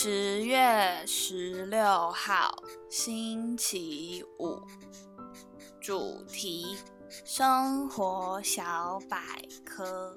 十月十六号，星期五，主题：生活小百科。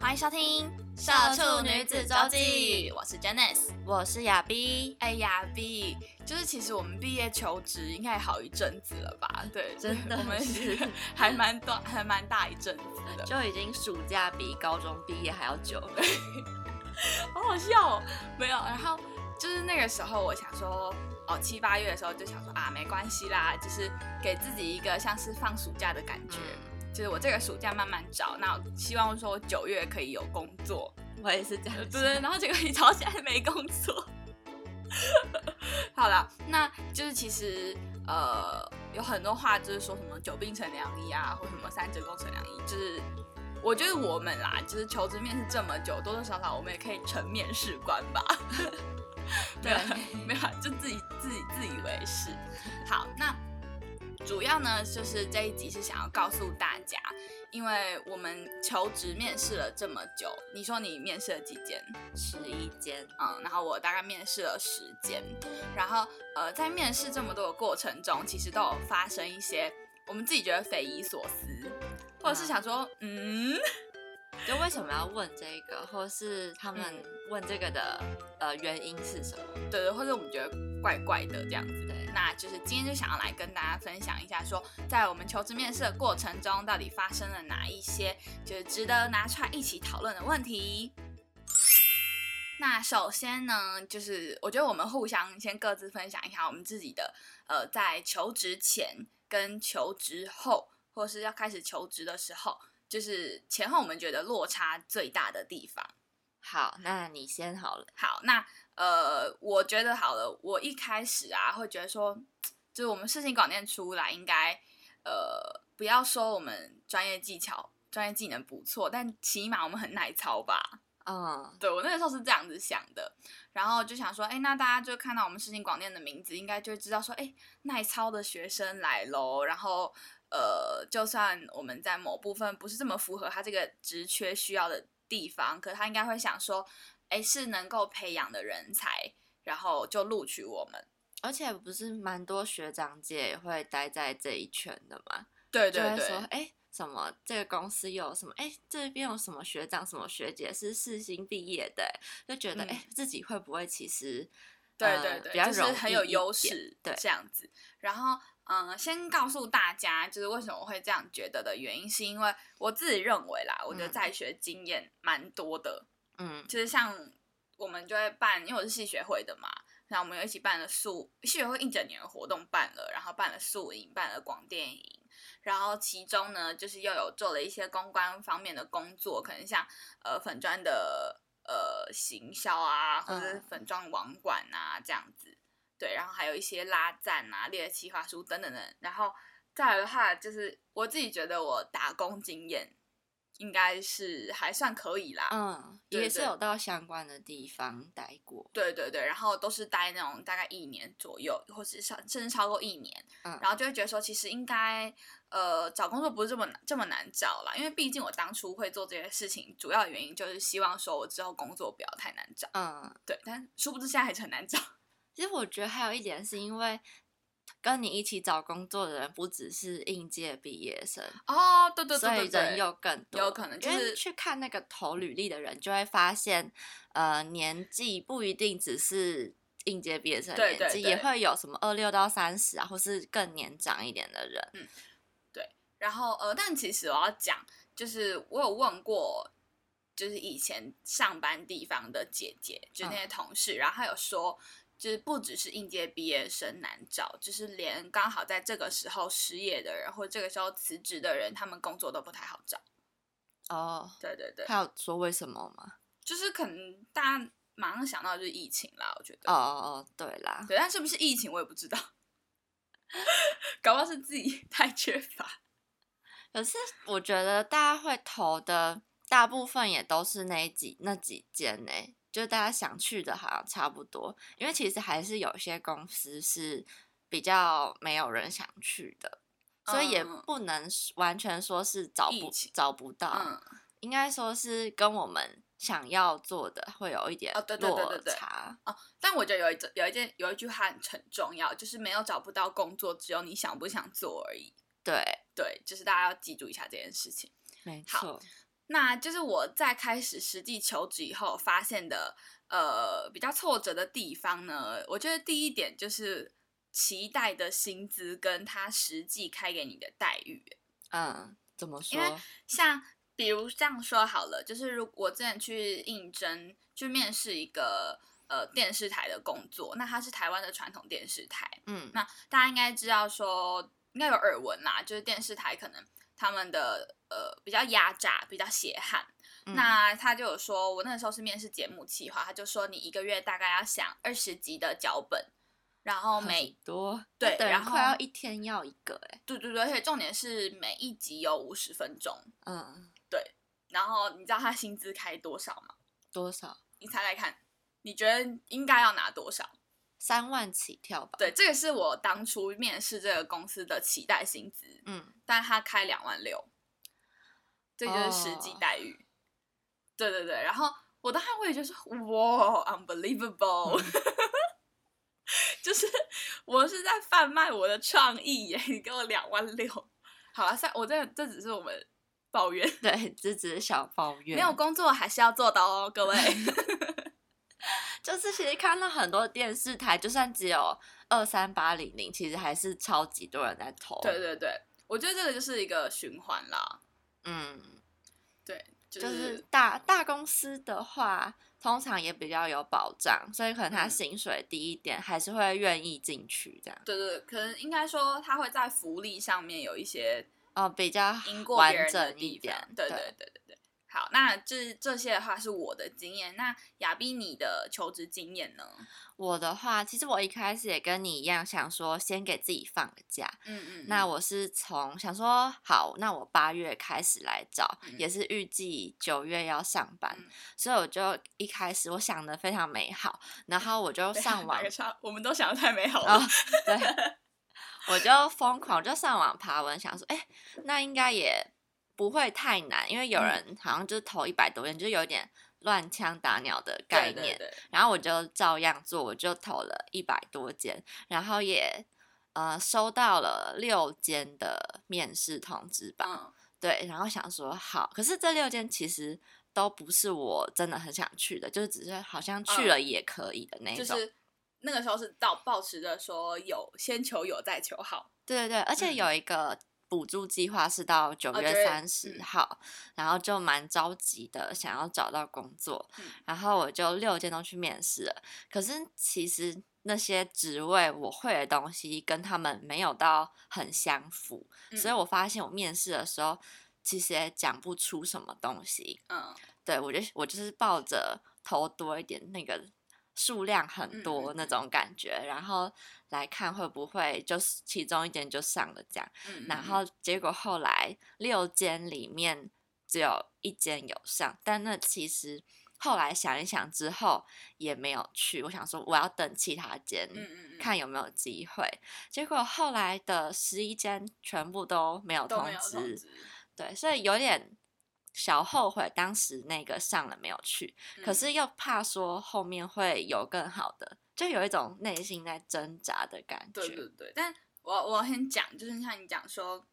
欢迎收听《社畜女子周记》，我是 Janice，我是亚碧。哎，亚碧，就是其实我们毕业求职应该也好一阵子了吧？对，真的，我们是 还蛮短，还蛮大一阵子的，就已经暑假比高中毕业还要久，好好笑哦。没有，然后就是那个时候，我想说，哦，七八月的时候就想说啊，没关系啦，就是给自己一个像是放暑假的感觉。就是我这个暑假慢慢找，那希望说九月可以有工作。我也是这样，对。然后结果一找现在没工作。好了，那就是其实呃有很多话就是说什么久病成良医啊，或什么三折功成良医，就是我觉得我们啦，就是求职面试这么久，多多少少我们也可以成面试官吧。没有没有，就自己自己自以为是。好，那。主要呢，就是这一集是想要告诉大家，因为我们求职面试了这么久，你说你面试了几间？十一间，嗯，然后我大概面试了十间，然后呃，在面试这么多的过程中，其实都有发生一些我们自己觉得匪夷所思，或者是想说，嗯。就为什么要问这个，或是他们问这个的呃原因是什么？对对，或者我们觉得怪怪的这样子。对，那就是今天就想要来跟大家分享一下，说在我们求职面试的过程中，到底发生了哪一些就是值得拿出来一起讨论的问题。那首先呢，就是我觉得我们互相先各自分享一下我们自己的呃，在求职前跟求职后，或是要开始求职的时候。就是前后我们觉得落差最大的地方。好，那你先好了。好，那呃，我觉得好了。我一开始啊，会觉得说，就是我们事情广电出来，应该呃，不要说我们专业技巧、专业技能不错，但起码我们很耐操吧。嗯，对我那个时候是这样子想的，然后就想说，哎，那大家就看到我们事情广电的名字，应该就会知道说，哎，耐操的学生来喽，然后。呃，就算我们在某部分不是这么符合他这个职缺需要的地方，可他应该会想说，哎，是能够培养的人才，然后就录取我们。而且不是蛮多学长姐也会待在这一圈的嘛？对对对。说，哎，什么这个公司有什么？哎，这边有什么学长、什么学姐是四星毕业的，就觉得哎，自己会不会其实对对对，就是很有优势，对这样子，然后。嗯，先告诉大家，就是为什么我会这样觉得的原因，是因为我自己认为啦，我觉得在学经验蛮多的。嗯，就是像我们就会办，因为我是系学会的嘛，然后我们有一起办了素系学会一整年的活动办了，然后办了素营，办了广电影，然后其中呢，就是又有做了一些公关方面的工作，可能像呃粉砖的呃行销啊，或者是粉砖网管啊这样子。对，然后还有一些拉赞啊、列企划书等等等，然后再来的话，就是我自己觉得我打工经验应该是还算可以啦。嗯，也是有到相关的地方待过。对对对，然后都是待那种大概一年左右，或是超甚至超过一年。嗯，然后就会觉得说，其实应该呃找工作不是这么这么难找啦，因为毕竟我当初会做这些事情，主要的原因就是希望说我之后工作不要太难找。嗯，对，但殊不知现在还是很难找。其实我觉得还有一点是因为跟你一起找工作的人不只是应届毕业生。哦，对对对，所以人又更多，有可能就是去看那个投履历的人就会发现，呃，年纪不一定只是应届毕业生对年纪，也会有什么二六到三十啊，或是更年长一点的人。嗯，对。然后呃，但其实我要讲，就是我有问过，就是以前上班地方的姐姐，就那些同事，然后她有说，就是不只是应届毕业生难找，就是连刚好在这个时候失业的人，或者这个时候辞职的人，他们工作都不太好找。哦，对对对，他有说为什么吗？就是可能大家马上想到就是疫情啦，我觉得。哦哦哦，对啦，对，但是不是疫情我也不知道，搞不好是自己 太缺乏。可是我觉得大家会投的大部分也都是那几那几间呢、就是大家想去的好像差不多，因为其实还是有些公司是比较没有人想去的，所以也嗯不能完全说是找不找不到，嗯，应该说是跟我们想要做的会有一点哦对对对落对对差。哦，但我觉得有一有一件有一句话很很重要，就是没有找不到工作，只有你想不想做而已。对，对，就是大家要记住一下这件事情。没错。那就是我在开始实际求职以后发现的，呃，比较挫折的地方呢，我觉得第一点就是期待的薪资跟他实际开给你的待遇。嗯，怎么说因为？像比如这样说好了，就是如我之前去应征去面试一个呃电视台的工作，那它是台湾的传统电视台，嗯那大家应该知道说，应该有耳闻啦，就是电视台可能他们的呃比较压榨，比较血汗。嗯那他就有说，我那个时候是面试节目企划，他就说你一个月大概要想二十集的脚本，然后每多，对然后快要一天要一个哎、对对对，而且重点是每一集有五十分钟，嗯，对然后你知道他薪资开多少吗？多少？你猜猜看，你觉得应该要拿多少？三万起跳吧。对，，这个是我当初面试这个公司的期待薪资，嗯，但他开两万六，这就是实际哦待遇。对对对，然后我当时会觉得说，哇，unbelievable，、就是我是在贩卖我的创意耶！你给我两万六，好了，三，我这这只是我们抱怨，对，这只是小抱怨。没有，工作还是要做的哦，各位。就是其实看到很多电视台，就算只有二三八零零，其实还是超级多人在投。对，对对，我觉得这个就是一个循环啦。嗯，对，就、就是是大大公司的话，通常也比较有保障，所以可能他嗯薪水低一点，还是会愿意进去这样。对对，可能应该说他会在福利上面有一些哦，比较赢过完别人的整一点地方。。对对对对对。好，那这这些的话是我的经验。那亚斌你的求职经验呢？我的话，其实我一开始也跟你一样，想说先给自己放个假。嗯嗯，那我是从想说好，那我八月开始来找，嗯也是预计九月要上班，嗯所以我就一开始我想的非常美好，然后我就 上网我们都想的太美好哦了。，对，我就疯狂就上网爬文，想说，哎、那应该也不会太难，因为有嗯人好像就是投一百多件，就有点乱枪打鸟的概念。对对对，然后我就照样做，我就投了一百多间，然后也呃收到了六间的面试通知吧。嗯对，然后想说好，可是这六间其实都不是我真的很想去的，就是只是好像去嗯了也可以的那种。就是那个时候是到保持着说有先求有再求好。对对对，而且嗯有一个补助计划是到九月月三十嗯号，然后就蛮着急的，想要找到工作，嗯然后我就六间都去面试了。可是其实那些职位我会的东西跟他们没有到很相符，所以嗯我发现我面试的时候其实也讲不出什么东西。嗯对我就我就是抱着投多一点那个数量很多那种感觉，然后来看会不会就是其中一间就上了这样，嗯，然嗯后结果后来六间里面只有一间有上，但那其实后来想一想之后也没有去，我想说我要等其他间。看有没有机会，结果后来的十一间全部都没有通知，对，所以有点小后悔当时那个上了没有去，可嗯是又怕说后面会有更好的，就有一种内心在挣扎的感觉。对对对，但我我很讲，就是像你讲说，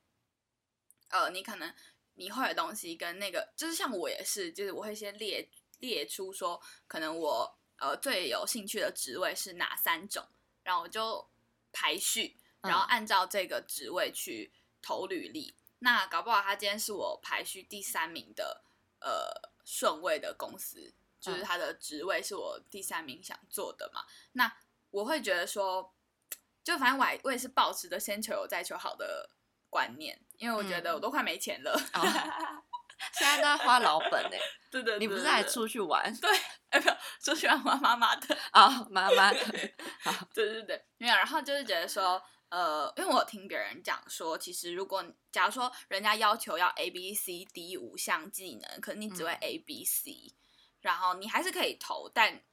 呃，你可能你会的东西跟那个，就是像我也是，就是我会先列列出说，可能我呃最有兴趣的职位是哪三种，然后我就排序，然后按照这个职位去投履历。那搞不好他今天是我排序第三名的呃顺位的公司，就是他的职位是我第三名想做的嘛。那我会觉得说，就反正我我也是保持着先求有再求好的观念，因为我觉得我都快没钱了。现在都在花老本呢，对对，你不是还出去玩？对，哎不，出去玩玩妈妈的啊，妈妈的，对对对，没有。然后就是觉得说，呃，因为我听别人讲说，其实如果假如说人家要求要 A B C D 五项技能，可是你只会 A B C，然后你还是可以投，但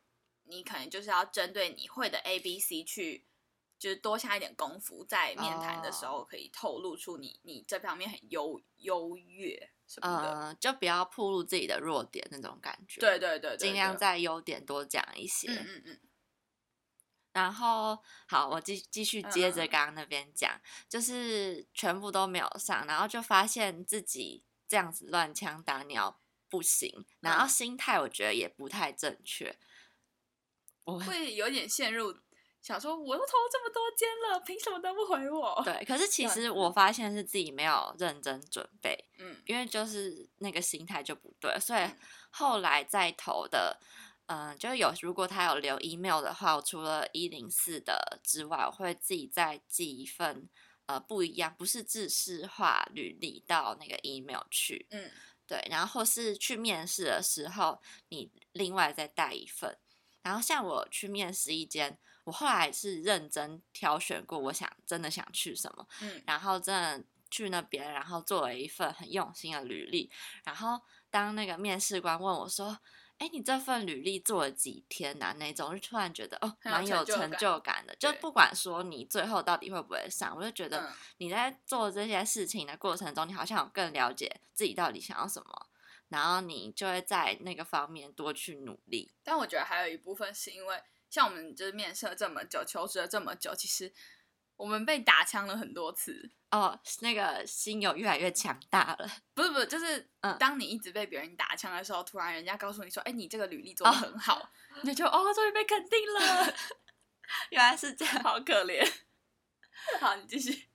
你可能就是要针对你会的 A B C 去，就是多下一点功夫，在面谈的时候可以透露出你你这方面很优优越。呃，就不要暴露自己的弱点那种感觉。对对对，尽量在优点多讲一些。嗯嗯嗯。然后好，我继继续接着刚刚那边讲，就是全部都没有上，然后就发现自己这样子乱枪打鸟不行，然后心态我觉得也不太正确，我会有点陷入。想说，我都投这么多间了，凭什么都不回我？对，可是其实我发现是自己没有认真准备，嗯，因为就是那个心态就不对，所以后来再投的，嗯，就有如果他有留 email 的话，我除了一零四的之外，我会自己再寄一份，呃，不一样，不是制式化履历到那个 email 去，嗯，对，然后或是去面试的时候，你另外再带一份，然后像我去面试一间。我后来是认真挑选过，我想真的想去什么，嗯，然后真的去那边，然后做了一份很用心的履历。然后当那个面试官问我说：“哎，你这份履历做了几天呐？”那种就突然觉得哦，蛮有成就感的。就不管说你最后到底会不会上，我就觉得你在做这些事情的过程中，你好像更了解自己到底想要什么，然后你就会在那个方面多去努力。但我觉得还有一部分是因为。像我们就是面试了这么久，求职了这么久，其实我们被打枪了很多次哦。那个心有越来越强大了，不是不是，就是当你一直被别人打枪的时候，突然人家告诉你说：“哎，你这个履历做的很好。”你就哦，终于被肯定了。原来是这样，好可怜。好，你继续。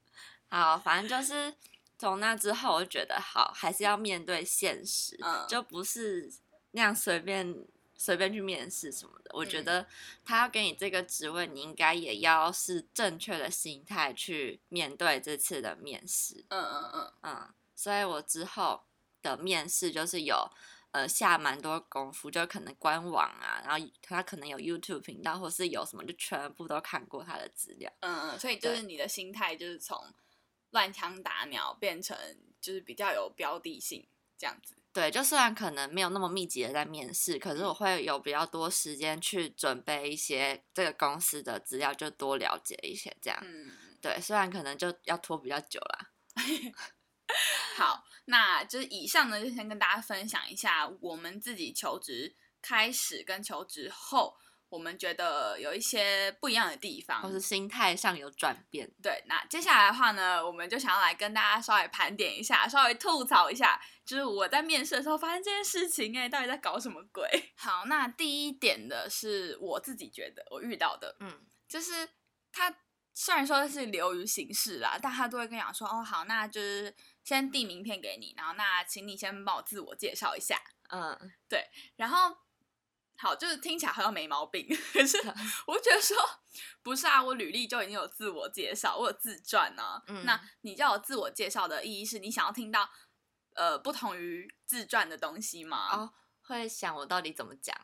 好，反正就是从那之后，我就觉得好，还是要面对现实，就不是那样随便。随便去面试什么的，我觉得他要给你这个职位，你应该也要是正确的心态去面对这次的面试。嗯嗯嗯嗯，所以我之后的面试就是有呃下蛮多功夫，就可能官网啊，然后他可能有 YouTube 频道，或是有什么，就全部都看过他的资料。嗯嗯，所以就是你的心态就是从乱枪打鸟变成就是比较有标的性这样子。对，就虽然可能没有那么密集的在面试，可是我会有比较多时间去准备一些这个公司的资料，就多了解一些这样。嗯，对，虽然可能就要拖比较久啦。好，那就是以上呢，就先跟大家分享一下我们自己求职开始跟求职后。我们觉得有一些不一样的地方，或是心态上有转变。对，那接下来的话呢，我们就想要来跟大家稍微盘点一下，稍微吐槽一下，就是我在面试的时候发生这件事情，哎，到底在搞什么鬼？好，那第一点的是我自己觉得我遇到的，嗯，就是他虽然说是流于形式啦，但他都会跟你讲说，哦，好，那就是先递名片给你，然后那请你先帮我自我介绍一下，嗯，对，然后。好，就是听起来好像没毛病，可是 我觉得说不是啊，我履历就已经有自我介绍，我有自传呢。那你叫我自我介绍的意义是你想要听到呃不同于自传的东西吗？哦，会想我到底怎么讲？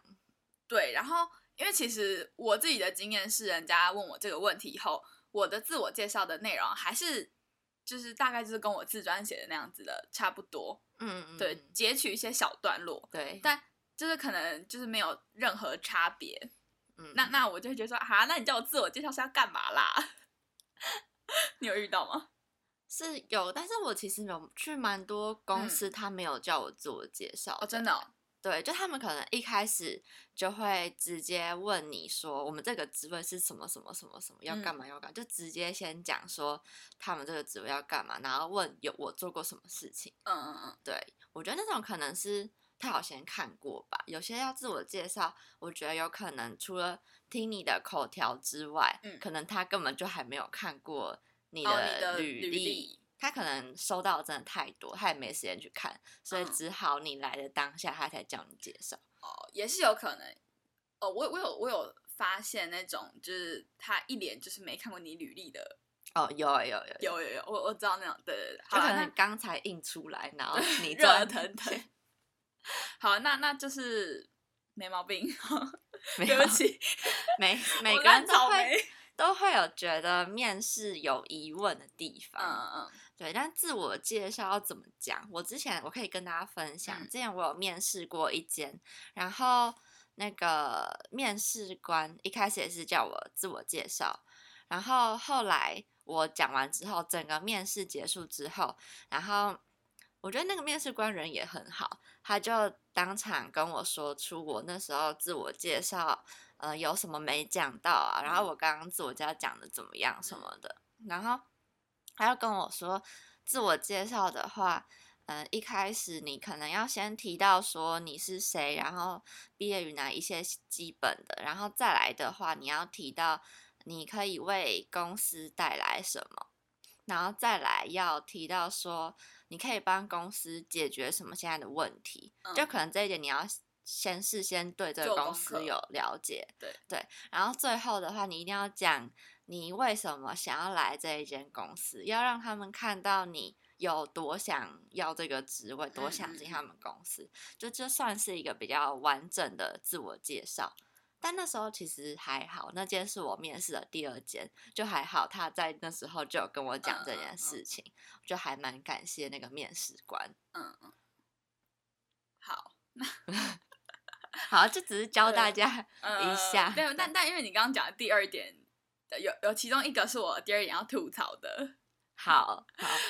对，然后因为其实我自己的经验是，人家问我这个问题以后，我的自我介绍的内容还是就是大概就是跟我自传写的那样子的差不多。嗯嗯，对，截取一些小段落。对，但。就是可能就是没有任何差别，嗯，那那我就会觉得说，啊，那你叫我自我介绍是要干嘛啦？你有遇到吗？是有，但是我其实有去蛮多公司，他没有叫我自我介绍，哦，真的，对，就他们可能一开始就会直接问你说，我们这个职位是什么什么什么什么，要干嘛要干，就直接先讲说他们这个职位要干嘛，然后问有我做过什么事情，嗯嗯嗯，对我觉得那种可能是。他好先看过吧。有些要自我介绍，我觉得有可能除了听你的口条之外，嗯，可能他根本就还没有看过你的履历。他可能收到真的太多，他也没时间去看，所以只好你来的当下，他才叫你介绍。哦，也是有可能。哦，我我有我有发现那种，就是他一脸就是没看过你履历的。哦，有有有有有有，我我知道那种，对对对，就可能刚才印出来，然后 你热腾腾。好，那那就是没毛病。对不起，每 每个人都会都会有觉得面试有疑问的地方。嗯嗯。对，但自我介绍要怎么讲？我之前我可以跟大家分享，之前我有面试过一间，然后那个面试官一开始也是叫我自我介绍，然后后来我讲完之后，整个面试结束之后，然后我觉得那个面试官人也很好，他就当场跟我说出我那时候自我介绍，呃，有什么没讲到啊？然后我刚刚自我介绍讲的怎么样什么的，然后。他要跟我说自我介绍的话，嗯，一开始你可能要先提到说你是谁，然后毕业于哪一些基本的，然后再来的话，你要提到你可以为公司带来什么，然后再来要提到说你可以帮公司解决什么现在的问题，就可能这一点你要先事先对这个公司有了解，对对，然后最后的话你一定要讲。你为什么想要来这一间公司？要让他们看到你有多想要这个职位，多想进他们公司，就这算是一个比较完整的自我介绍。但那时候其实还好，那间是我面试的第二间，就还好。他在那时候就有跟我讲这件事情，就还蛮感谢那个面试官。嗯嗯，好，好，这只是教大家一下。对，但但因为你刚刚讲的第二点。有有其中一个是我第二点要吐槽的，好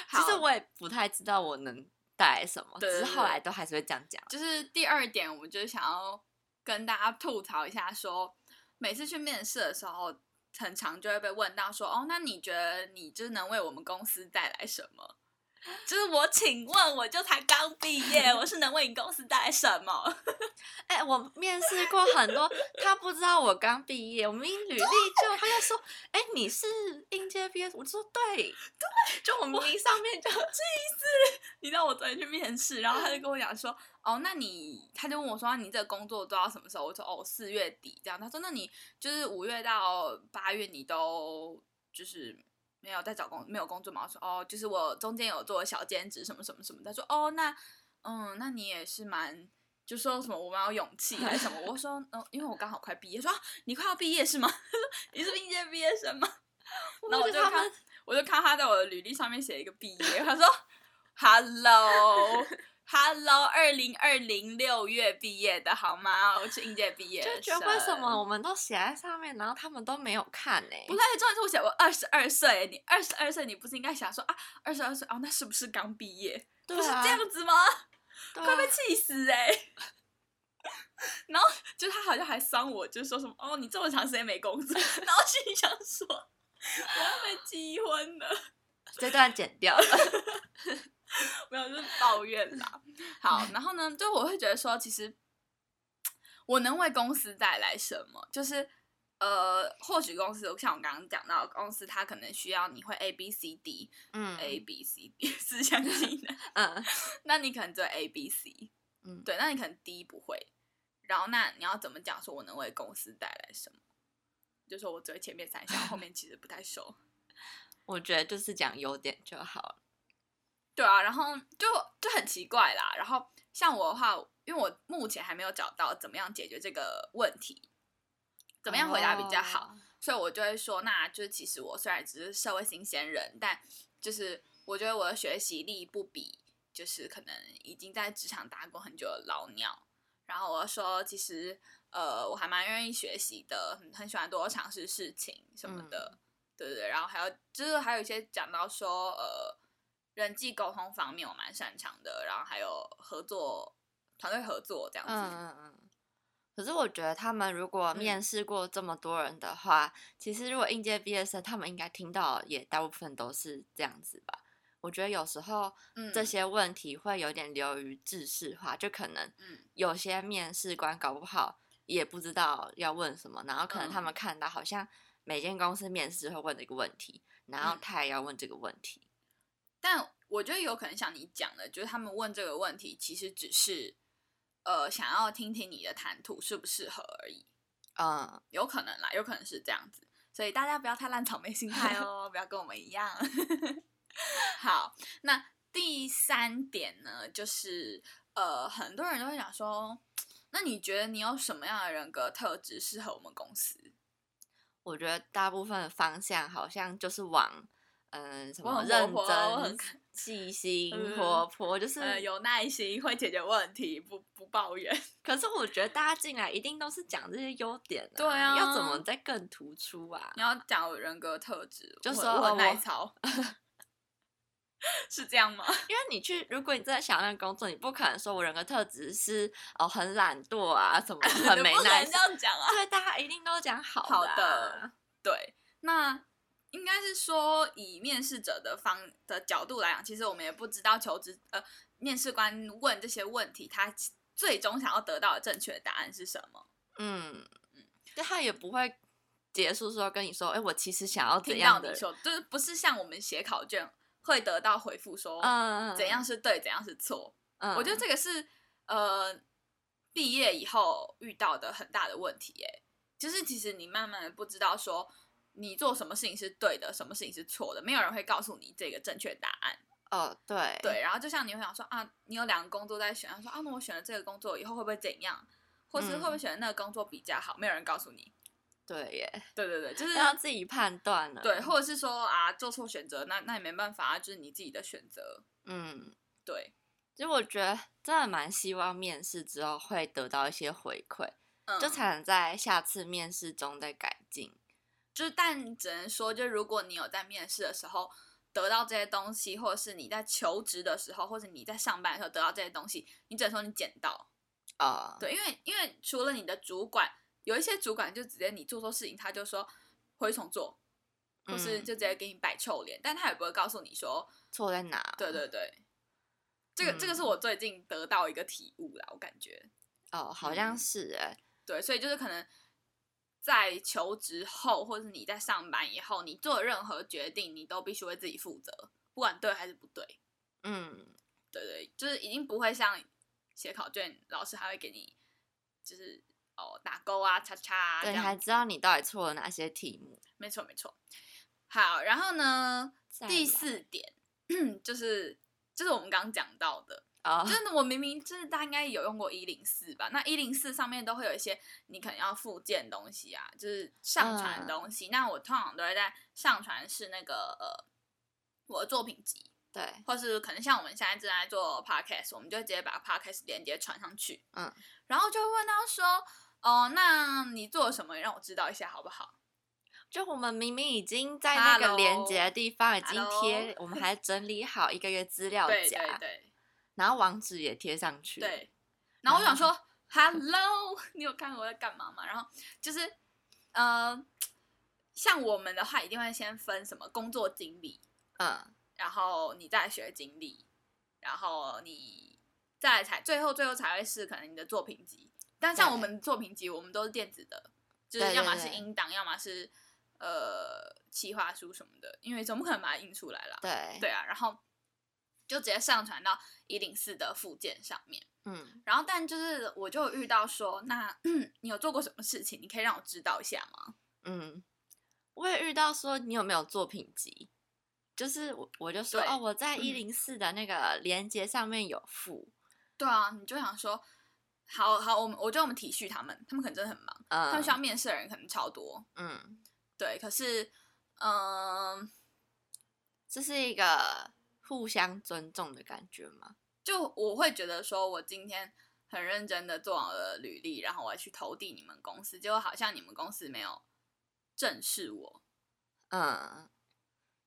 好，其实我也不太知道我能带来什么，只是后来都还是会这样讲。就是第二点，我就是想要跟大家吐槽一下，说每次去面试的时候，很常就会被问到说，哦，那你觉得你就能为我们公司带来什么？就是我，请问，我就才刚毕业，我是能为你公司带来什么？哎，我面试过很多，他不知道我刚毕业，我明履历就他就说，哎，你是应届毕业，我就说对对，就我明上面就这一次。你知道我昨天去面试，然后他就跟我讲说，哦，那你他就问我说，你这个工作做到什么时候？我说，哦，四月底这样。他说，那你就是五月到八月你都就是。没有在找工，没有工作嘛？我说哦，就是我中间有做小兼职什么什么什么。他说哦，那嗯，那你也是蛮，就说什么我蛮有勇气还是什么？我说嗯，因为我刚好快毕业。说你快要毕业是吗？你是应届毕业生吗？然后我就看，我就看他在我的履历上面写一个毕业。他说 Hello。Hello，二零二零六月毕业的好吗？我是应届毕业就觉得为什么我们都写在上面，然后他们都没有看呢？不太重点是我写我二十二岁，你二十二岁，你不是应该想说啊，二十二岁哦，那是不是刚毕业？不是这样子吗？快被气死哎！然后就他好像还伤我，就说什么哦，你这么长时间没工作，然后心里想说我要被击昏了，这段剪掉了。没有，就是抱怨啦。好，然后呢，就我会觉得说，其实我能为公司带来什么？就是呃，或许公司像我刚刚讲到，公司它可能需要你会 A B C D，嗯，A B C D 四项技能，嗯，那你可能只有 A B C，嗯，对，那你可能 D 不会。然后那你要怎么讲说我能为公司带来什么？就说我只会前面三项，后面其实不太熟。我觉得就是讲优点就好了。对啊，然后就就很奇怪啦。然后像我的话，因为我目前还没有找到怎么样解决这个问题，怎么样回答比较好，所以我就会说，那就是其实我虽然只是社会新鲜人，但就是我觉得我的学习力不比就是可能已经在职场打工很久的老鸟。然后我说，其实呃，我还蛮愿意学习的，很很喜欢多尝试事情什么的，对对对。然后还有就是还有一些讲到说，呃。人际沟通方面我蛮擅长的，然后还有合作团队合作这样子。嗯嗯嗯。可是我觉得他们如果面试过这么多人的话，其实如果应届毕业生，他们应该听到也大部分都是这样子吧。我觉得有时候这些问题会有点流于知识化，就可能有些面试官搞不好也不知道要问什么，然后可能他们看到好像每间公司面试会问的一个问题，然后他也要问这个问题。但我觉得有可能像你讲的，就是他们问这个问题，其实只是呃想要听听你的谈吐适不适合而已。嗯，有可能啦，有可能是这样子，所以大家不要太烂草莓心态哦，不要跟我们一样。好，那第三点呢，就是呃，很多人都会想说，那你觉得你有什么样的人格特质适合我们公司？我觉得大部分的方向好像就是往。嗯，什么认真、细心、活泼，就是有耐心，会解决问题，不不抱怨。可是我觉得大家进来一定都是讲这些优点，对啊，要怎么再更突出啊？你要讲人格特质，就说我耐操，是这样吗？因为你去，如果你真的想要工作，你不可能说我人格特质是哦很懒惰啊，什么 很没耐心这样讲啊？对，大家一定都讲好好的，对，那。应该是说，以面试者的方的角度来讲，其实我们也不知道求职呃面试官问这些问题，他最终想要得到的正确的答案是什么。嗯嗯，就他也不会结束说跟你说，哎，我其实想要怎样的，就是不是像我们写考卷会得到回复说，嗯怎样是对，怎样是错。嗯，我觉得这个是呃毕业以后遇到的很大的问题，哎，就是其实你慢慢的不知道说。你做什么事情是对的，什么事情是错的，没有人会告诉你这个正确答案。哦，对对，然后就像你会想说啊，你有两个工作在选，说啊，那我选了这个工作以后会不会怎样，或是会不会选那个工作比较好，没有人告诉你。对耶，对对对，就是要自己判断了。对，或者是说啊，做错选择，那那也没办法啊，就是你自己的选择。嗯，对。其实我觉得真的蛮希望面试之后会得到一些回馈，嗯就才能在下次面试中再改进。就是，但只能说，就如果你有在面试的时候得到这些东西，或者是你在求职的时候，或者你在上班的时候得到这些东西，你只能说你捡到啊。对，因为因为除了你的主管，有一些主管就直接你做错事情，他就说回重做，或是就直接给你摆臭脸，但他也不会告诉你说错在哪。对对对，这个这个是我最近得到一个体悟啦，我感觉哦，好像是哎，对，所以就是可能。在求职后，或者你在上班以后，你做任何决定，你都必须为自己负责，不管对还是不对。嗯，对对，就是已经不会像写考卷，老师还会给你，就是哦打勾啊、叉叉啊，对，还知道你到底错了哪些题目。没错没错。好，然后呢，第四点 就是就是我们刚刚讲到的。啊，真的，我明明就是大家应该有用过一零四吧？那一零四上面都会有一些你可能要附件东西啊，就是上传东西。那我通常都会在上传是那个呃我的作品集，对，或是可能像我们现在正在做 podcast，我们就直接把 podcast 连接传上去，嗯，然后就会问到说，哦，那你做了什么？让我知道一下好不好？就我们明明已经在那个连接的地方已经贴，我们还整理好一个月资料夹。然后网址也贴上去。对，然后我想说，Hello，你有看我在干嘛吗？然后就是，呃，像我们的话，一定会先分什么工作经历，嗯，然后你在学经历，然后你再才最后最后才会是可能你的作品集。但像我们作品集，我们都是电子的，就是要么是音档，要么是呃企划书什么的，因为总不可能把它印出来了。对，对啊，然后。就直接上传到一零四的附件上面，嗯，然后但就是我就遇到说，那 你有做过什么事情？你可以让我知道一下吗？嗯，我也遇到说你有没有作品集，就是我我就说哦，我在一零四的那个连接上面有附，对啊，你就想说，好好，我们我觉得我们体恤他们，他们可能真的很忙，他们需要面试的人可能超多，嗯，对，可是，嗯，这是一个。互相尊重的感觉吗？就我会觉得说，我今天很认真的做好了履历，然后我要去投递你们公司，结果好像你们公司没有正视我。嗯，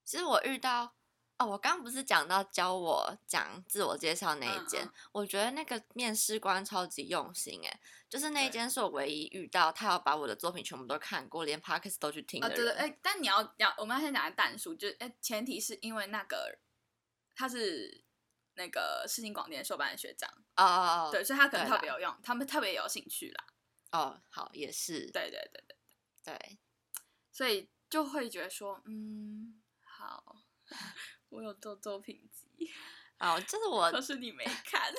其实我遇到哦，我刚不是讲到教我讲自我介绍那一间，我觉得那个面试官超级用心诶，就是那一间是我唯一遇到他要把我的作品全部都看过，连 podcast 都去听的人。对对，哎，但你要要我们要先讲淡数，就哎，前提是因为那个。他是那个世新广电硕班的学长哦哦哦，对，所以他可能特别有用，他们特别有兴趣啦。哦，好，也是，对对对对，对，所以就会觉得说，嗯，好，我有做作品集，哦，就是我 可是你没 看。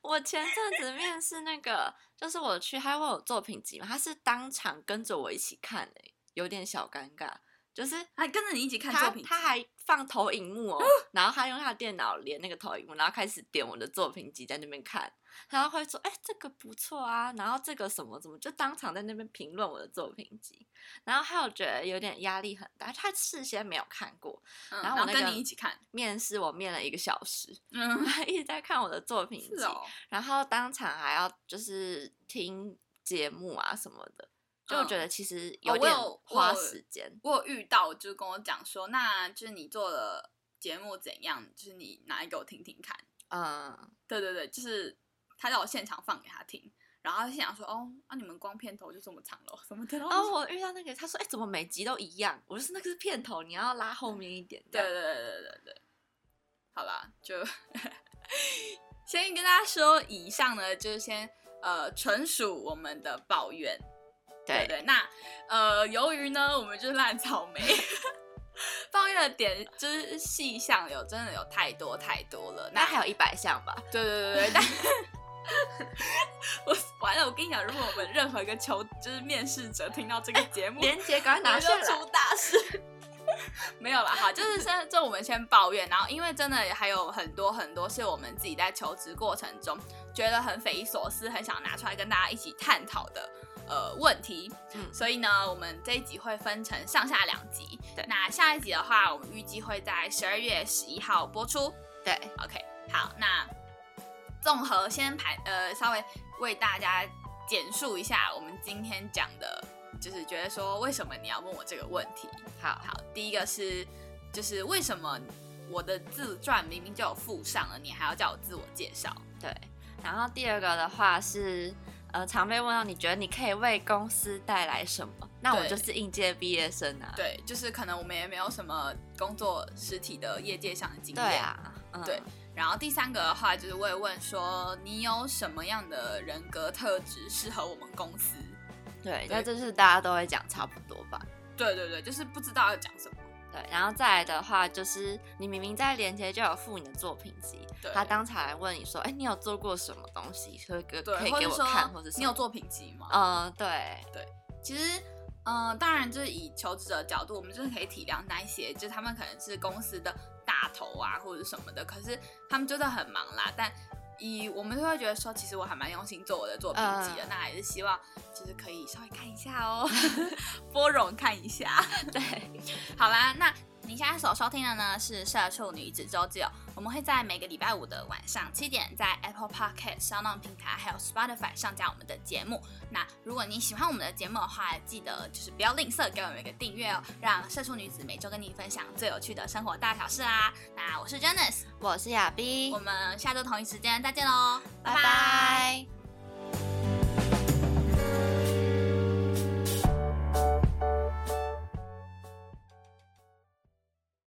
我前阵子面试那个，就是我去，他问我作品集嘛，他是当场跟着我一起看诶、有点小尴尬。就是还跟着你一起看作品集，他还放投影幕哦，然后他用他的电脑连那个投影幕，然后开始点我的作品集在那边看，然后会说，哎、这个不错啊，然后这个什么怎么就当场在那边评论我的作品集，然后还有觉得有点压力很大，他事先没有看过，嗯然后我那个跟你一起看，面试我面了一个小时，嗯，他一直在看我的作品集，哦，然后当场还要就是听节目啊什么的，就我觉嗯得其实有点花有时间。我有遇到，就是跟我讲说，那就是你做的节目怎样，就是你拿来给我听听看。嗯，对对对，就是他让我现场放给他听，然后他现场说，哦，啊你们光片头就这么长了，什么的。然后哦，我遇到那个，他说，哎、怎么每集都一样？我就是那个是片头，你要拉后面一点。对对对对对对，好啦，就 先跟大家说，以上呢就是先呃纯属我们的抱怨，对对对。那呃，由于呢我们就是烂草莓，抱怨的点就是细项有真的有太多太多了，那那还有一百项吧。对对对对，但 我完了，我跟你讲，如果我们任何一个求就是面试者听到这个节目，连接赶快拿出来。出大事。没有啦，好，就是先就我们先抱怨，然后因为真的还有很多很多是我们自己在求职过程中觉得很匪夷所思，很想拿出来跟大家一起探讨的呃问题，嗯所以呢，我们这一集会分成上下两集。对那下一集的话，我们预计会在十二月十一号播出。对，OK，好，那综合先排呃，稍微为大家简述一下我们今天讲的，就是觉得说为什么你要问我这个问题？好，好，第一个是就是为什么我的自传明明就有附上了，你还要叫我自我介绍？对。然后第二个的话是，呃，常被问到你觉得你可以为公司带来什么？那我就是应届毕业生啊。对，就是可能我们也没有什么工作实体的业界上的经验。对。啊，嗯、对然后第三个的话，就是我也问说，你有什么样的人格特质适合我们公司？对，对那这是大家都会讲差不多吧。对对对，就是不知道要讲什么。对，然后再来的话，就是你明明在链接就有附你的作品集，对他当场来问你说，哎，你有做过什么东西，可以可以给我看，或者是你有作品集吗？嗯，对对，其实，嗯、当然就是以求职者的角度，我们就是可以体谅那一些，就是他们可能是公司的大头啊，或者什么的，可是他们真的很忙啦。但以我们都会觉得说，其实我还蛮用心做我的作品集的，嗯那还是希望就是可以稍微看一下哦，包容看一下。对，好啦，那你现在所收听的呢是《社畜女子周记》哦，我们会在每个礼拜五的晚上七点，在 Apple Podcast、s o u n 平台还有 Spotify 上架我们的节目。那如果你喜欢我们的节目的话，记得就是不要吝啬给我们一个订阅哦，让社畜女子每周跟你分享最有趣的生活大小事啦。那我是 Janice，我是亚碧我，们下周同一时间再见喽，拜拜。